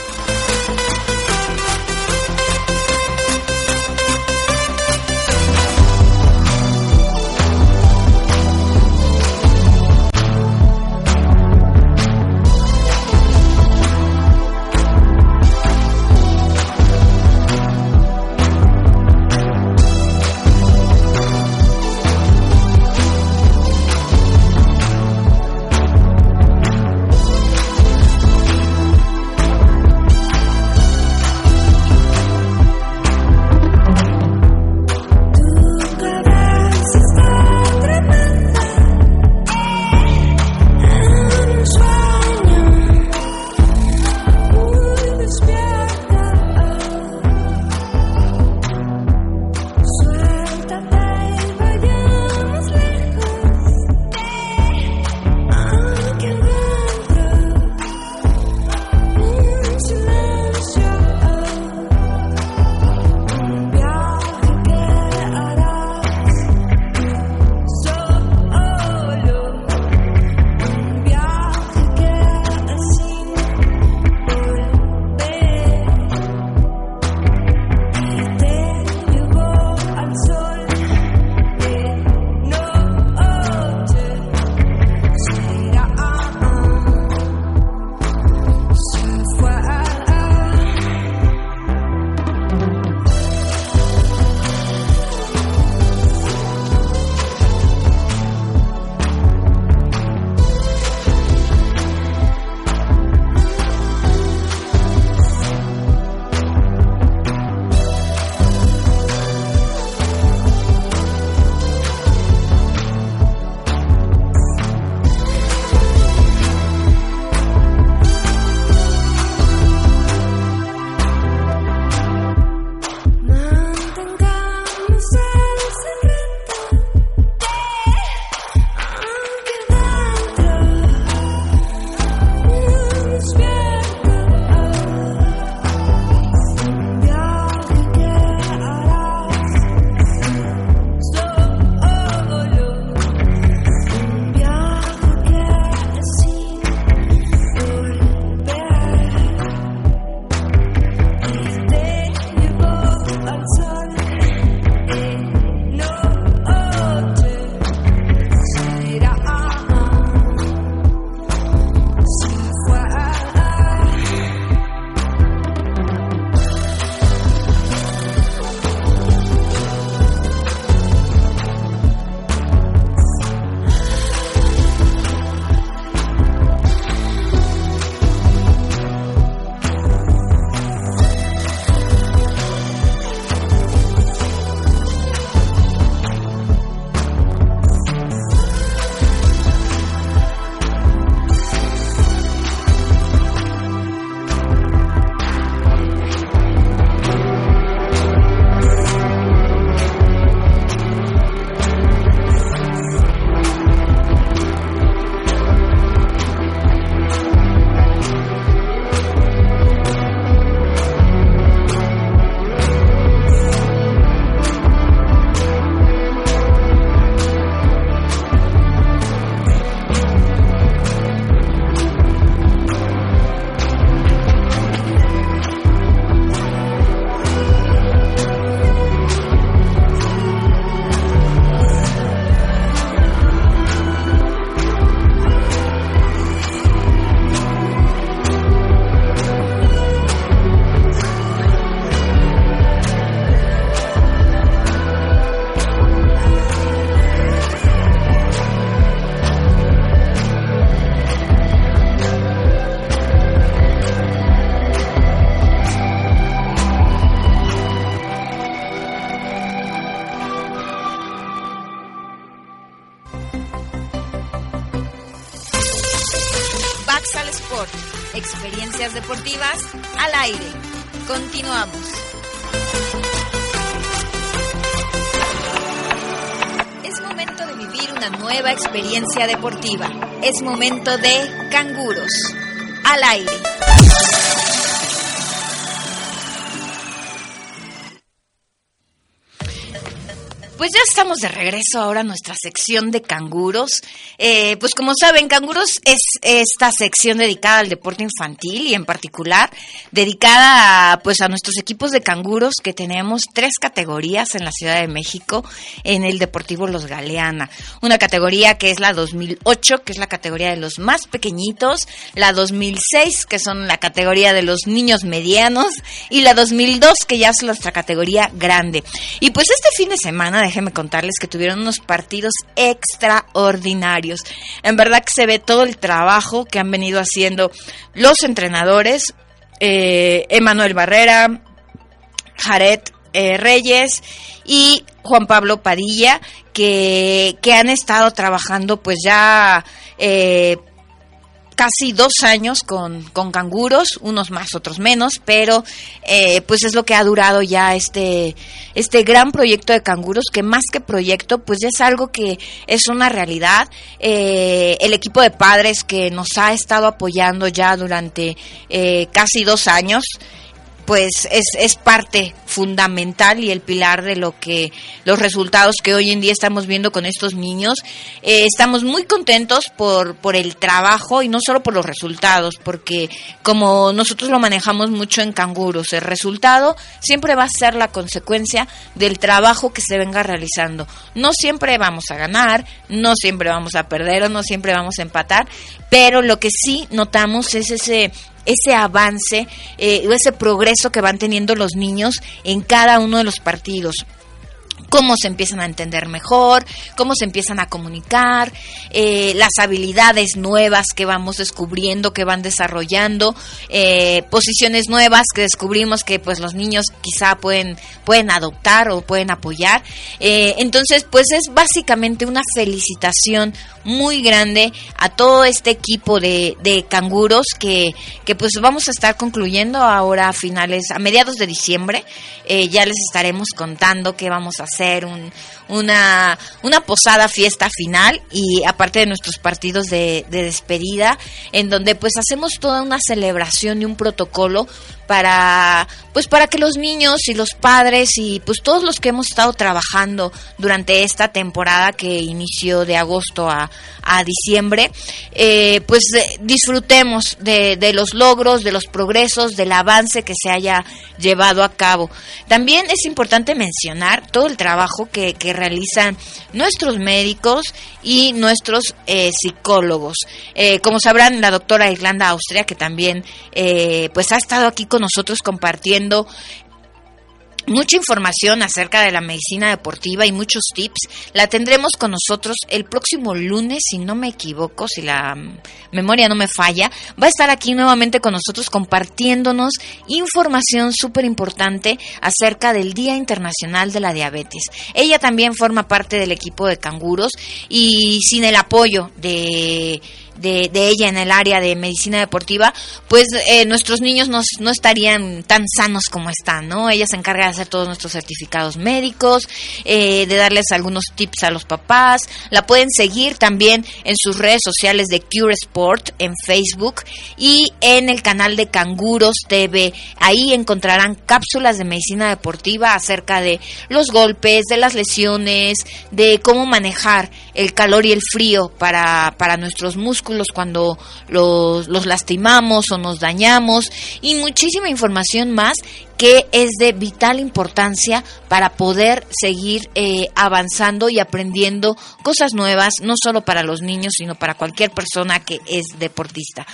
Es momento de canguros al aire. Pues ya estamos de regreso ahora a nuestra sección de canguros. Eh, pues como saben, canguros es esta sección dedicada al deporte infantil y en particular dedicada a, pues a nuestros equipos de canguros que tenemos tres categorías en la Ciudad de México en el Deportivo Los Galeana. Una categoría que es la 2008, que es la categoría de los más pequeñitos, la 2006, que son la categoría de los niños medianos y la 2002, que ya es nuestra categoría grande. Y pues este fin de semana déjenme contarles que tuvieron unos partidos extraordinarios. En verdad que se ve todo el trabajo que han venido haciendo los entrenadores, eh, Emanuel Barrera, Jared eh, Reyes y Juan Pablo Padilla, que, que, han estado trabajando pues ya eh, casi dos años con, con canguros, unos más, otros menos, pero eh, pues es lo que ha durado ya este, este gran proyecto de canguros, que más que proyecto, pues es algo que es una realidad. Eh, el equipo de padres que nos ha estado apoyando ya durante eh, casi dos años, pues es, es parte fundamental y el pilar de lo que los resultados que hoy en día estamos viendo con estos niños. Eh, estamos muy contentos por, por el trabajo y no solo por los resultados, porque como nosotros lo manejamos mucho en canguros, el resultado siempre va a ser la consecuencia del trabajo que se venga realizando. No siempre vamos a ganar, no siempre vamos a perder o no siempre vamos a empatar, pero lo que sí notamos es ese ese avance eh, o ese progreso que van teniendo los niños en cada uno de los partidos cómo se empiezan a entender mejor, cómo se empiezan a comunicar, eh, las habilidades nuevas que vamos descubriendo, que van desarrollando, eh, posiciones nuevas que descubrimos que pues los niños quizá pueden, pueden adoptar o pueden apoyar. Eh, entonces, pues es básicamente una felicitación muy grande a todo este equipo de, de canguros que, que pues vamos a estar concluyendo ahora a finales, a mediados de diciembre. ya les estaremos contando qué vamos a hacer, un, una, una posada fiesta final y aparte de nuestros partidos de, de despedida, en donde pues hacemos toda una celebración y un protocolo para pues para que los niños y los padres y pues todos los que hemos estado trabajando durante esta temporada que inició de agosto a, diciembre eh, pues eh, disfrutemos de, de, los logros de los progresos del avance que se haya llevado a cabo. También es importante mencionar todo el trabajo que, que realizan nuestros médicos y nuestros eh, psicólogos. Eh, como sabrán la doctora Irlanda Austria que también eh, pues ha estado aquí con nosotros compartiendo mucha información acerca de la medicina deportiva y muchos tips. La tendremos con nosotros el próximo lunes, si no me equivoco, si la memoria no me falla. Va a estar aquí nuevamente con nosotros compartiéndonos información súper importante acerca del Día Internacional de la Diabetes. Ella también forma parte del equipo de canguros y sin el apoyo de de, ella en el área de medicina deportiva, pues eh, nuestros niños no, no, estarían tan sanos como están, ¿no? Ella se encarga de hacer todos nuestros certificados médicos, eh, de darles algunos tips a los papás. La pueden seguir también en sus redes sociales de Cure Sport, en Facebook y en el canal de Canguros TV. Ahí encontrarán cápsulas de medicina deportiva acerca de los golpes, de las lesiones, de cómo manejar el calor y el frío para, para nuestros músculos cuando los, los lastimamos o nos dañamos y muchísima información más que es de vital importancia para poder seguir eh, avanzando y aprendiendo cosas nuevas, no solo para los niños, sino para cualquier persona que es deportista.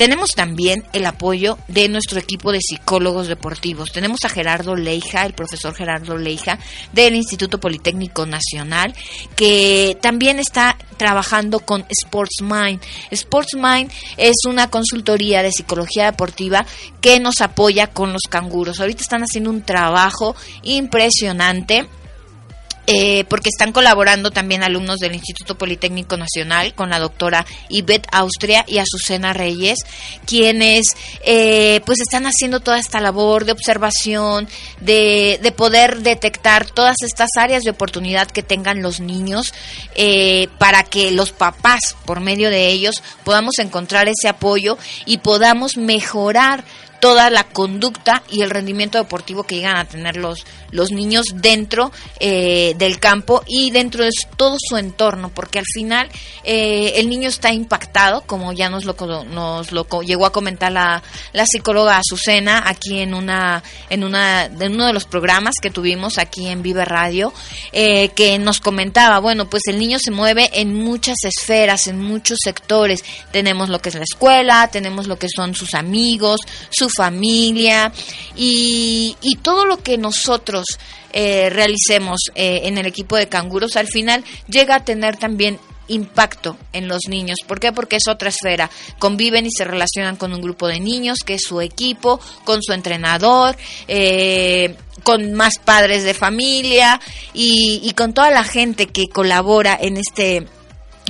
Tenemos también el apoyo de nuestro equipo de psicólogos deportivos. Tenemos a Gerardo Leija, el profesor Gerardo Leija del Instituto Politécnico Nacional, que también está trabajando con Sports Mind. Sports Mind es una consultoría de psicología deportiva que nos apoya con los canguros. Ahorita están haciendo un trabajo impresionante eh, porque están colaborando también alumnos del Instituto Politécnico Nacional con la doctora Ivette Austria y Azucena Reyes, quienes eh, pues están haciendo toda esta labor de observación, de, de, poder detectar todas estas áreas de oportunidad que tengan los niños eh, para que los papás, por medio de ellos, podamos encontrar ese apoyo y podamos mejorar toda la conducta y el rendimiento deportivo que llegan a tener los, los niños dentro eh, del campo y dentro de todo su entorno, porque al final eh, el niño está impactado, como ya nos lo, nos lo llegó a comentar la, la psicóloga Azucena aquí en una en una de uno de los programas que tuvimos aquí en Vive Radio, eh, que nos comentaba, bueno, pues el niño se mueve en muchas esferas, en muchos sectores. Tenemos lo que es la escuela, tenemos lo que son sus amigos, su familia y, y todo lo que nosotros eh, realicemos eh, en el equipo de canguros al final llega a tener también impacto en los niños. ¿Por qué? Porque es otra esfera. Conviven y se relacionan con un grupo de niños, que es su equipo, con su entrenador, eh, con más padres de familia y, y con toda la gente que colabora en este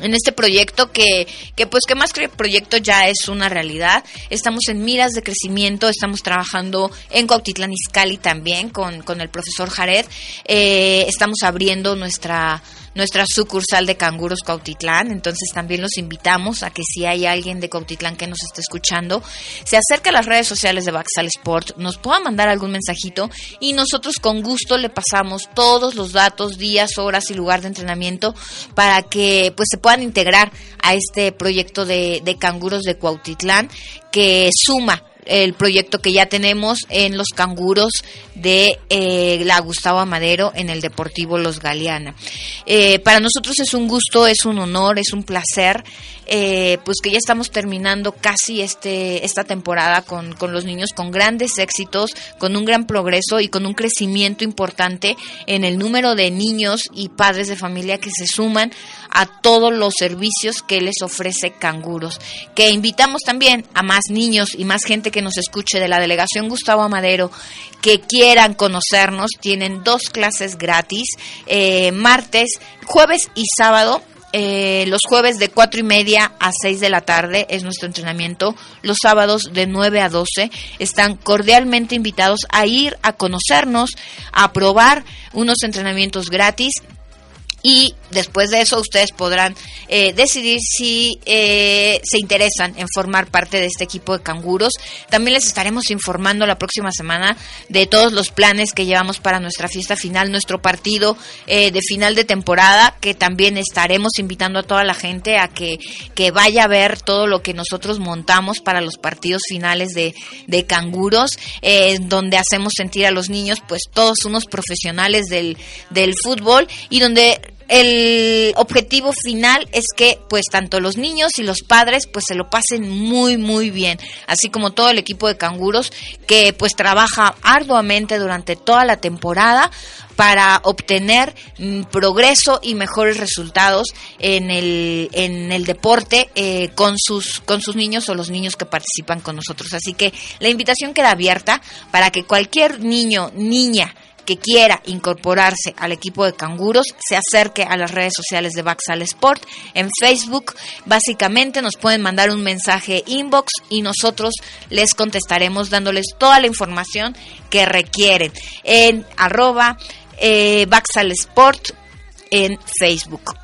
en este proyecto que, que pues que más que proyecto ya es una realidad. Estamos en miras de crecimiento, estamos trabajando en Cuautitlán Izcalli también con, con el profesor Jared. Eh, estamos abriendo nuestra nuestra sucursal de Canguros Cuautitlán. Entonces también los invitamos a que si hay alguien de Cuautitlán que nos esté escuchando, se acerque a las redes sociales de Baxal Sport, nos pueda mandar algún mensajito y nosotros con gusto le pasamos todos los datos, días, horas y lugar de entrenamiento para que pues se puedan integrar a este proyecto de, de canguros de Cuautitlán que suma el proyecto que ya tenemos en los canguros de eh, la Gustavo Amadero en el Deportivo Los Galeana. Eh, para nosotros es un gusto, es un honor, es un placer, eh, pues que ya estamos terminando casi este esta temporada con, con los niños con grandes éxitos, con un gran progreso y con un crecimiento importante en el número de niños y padres de familia que se suman a todos los servicios que les ofrece Canguros. Que invitamos también a más niños y más gente que nos escuche de la delegación Gustavo Amadero que quieran conocernos. Tienen dos clases gratis, eh, martes, jueves y sábado. Eh, los jueves de cuatro y media a seis de la tarde es nuestro entrenamiento. Los sábados de 9 a 12 están cordialmente invitados a ir a conocernos, a probar unos entrenamientos gratis y después de eso ustedes podrán eh, decidir si eh, se interesan en formar parte de este equipo de canguros. También les estaremos informando la próxima semana de todos los planes que llevamos para nuestra fiesta final, nuestro partido eh, de final de temporada, que también estaremos invitando a toda la gente a que, que vaya a ver todo lo que nosotros montamos para los partidos finales de, de canguros, donde hacemos sentir a los niños pues todos unos profesionales del, del fútbol y donde el objetivo final es que pues tanto los niños y los padres pues se lo pasen muy muy bien, así como todo el equipo de canguros que pues trabaja arduamente durante toda la temporada para obtener mm, progreso y mejores resultados en el, en el deporte eh, con, sus, con sus niños o los niños que participan con nosotros. Así que la invitación queda abierta para que cualquier niño, niña, que quiera incorporarse al equipo de canguros se acerque a las redes sociales de Baxal Sport. En Facebook, básicamente nos pueden mandar un mensaje inbox y nosotros les contestaremos dándoles toda la información que requieren en arroba eh, Baxal Sport en Facebook.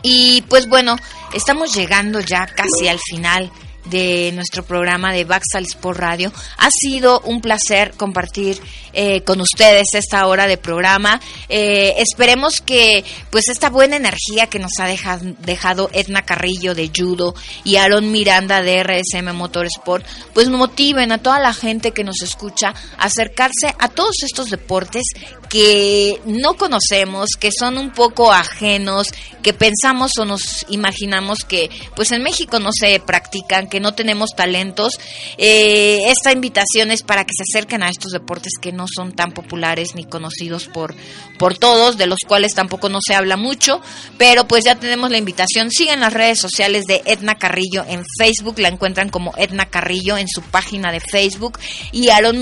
Y pues bueno, estamos llegando ya casi al final de nuestro programa de Baxal Sport Radio. Ha sido un placer compartir eh, con ustedes esta hora de programa. Eh, esperemos que pues esta buena energía que nos ha dejado, dejado Edna Carrillo de Judo y Aaron Miranda de RSM Motorsport, pues motiven a toda la gente que nos escucha a acercarse a todos estos deportes que no conocemos, que son un poco ajenos, que pensamos o nos imaginamos que pues en México no se practican, que que no tenemos talentos. Eh, esta invitación es para que se acerquen a estos deportes que no son tan populares ni conocidos por, por todos, de los cuales tampoco no se habla mucho, pero pues ya tenemos la invitación. Sigan las redes sociales de Edna Carrillo en Facebook, la encuentran como Edna Carrillo en su página de Facebook y Aaron,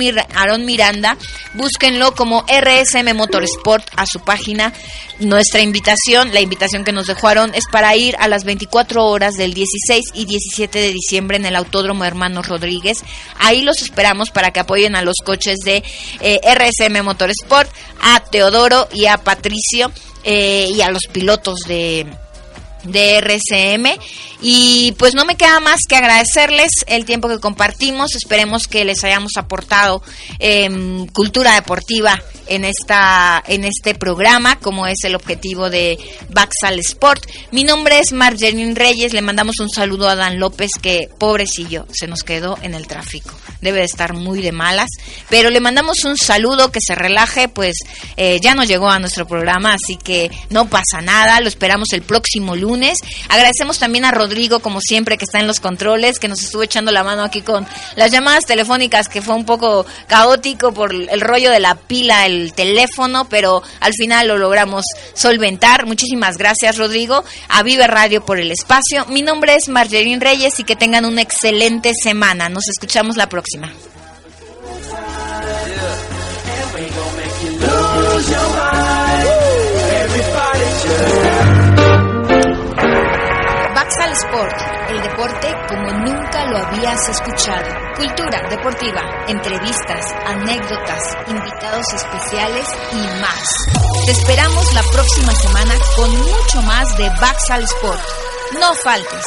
Miranda, búsquenlo como RSM Motorsport a su página. Nuestra invitación, la invitación que nos dejó Aaron es para ir a las 24 horas del 16 y 17 de diciembre en el Autódromo Hermanos Rodríguez. Ahí los esperamos para que apoyen a los coches de eh, RSM Motorsport, a Teodoro y a Patricio eh, y a los pilotos de de RCM y pues no me queda más que agradecerles el tiempo que compartimos. Esperemos que les hayamos aportado em, cultura deportiva en esta en este programa como es el objetivo de Baxal Sport. Mi nombre es Marjeline Reyes. Le mandamos un saludo a Dan López que pobrecillo se nos quedó en el tráfico. Debe de estar muy de malas. Pero le mandamos un saludo que se relaje pues eh, ya no llegó a nuestro programa así que no pasa nada. Lo esperamos el próximo lunes. Agradecemos también a Rodrigo, como siempre, que está en los controles, que nos estuvo echando la mano aquí con las llamadas telefónicas, que fue un poco caótico por el rollo de la pila, el teléfono, pero al final lo logramos solventar. Muchísimas gracias, Rodrigo. A Vive Radio por el espacio. Mi nombre es Marjorie Reyes y que tengan una excelente semana. Nos escuchamos la próxima. Baxal Sport, el deporte como nunca lo habías escuchado. Cultura deportiva, entrevistas, anécdotas, invitados especiales y más. Te esperamos la próxima semana con mucho más de Baxal Sport. No faltes.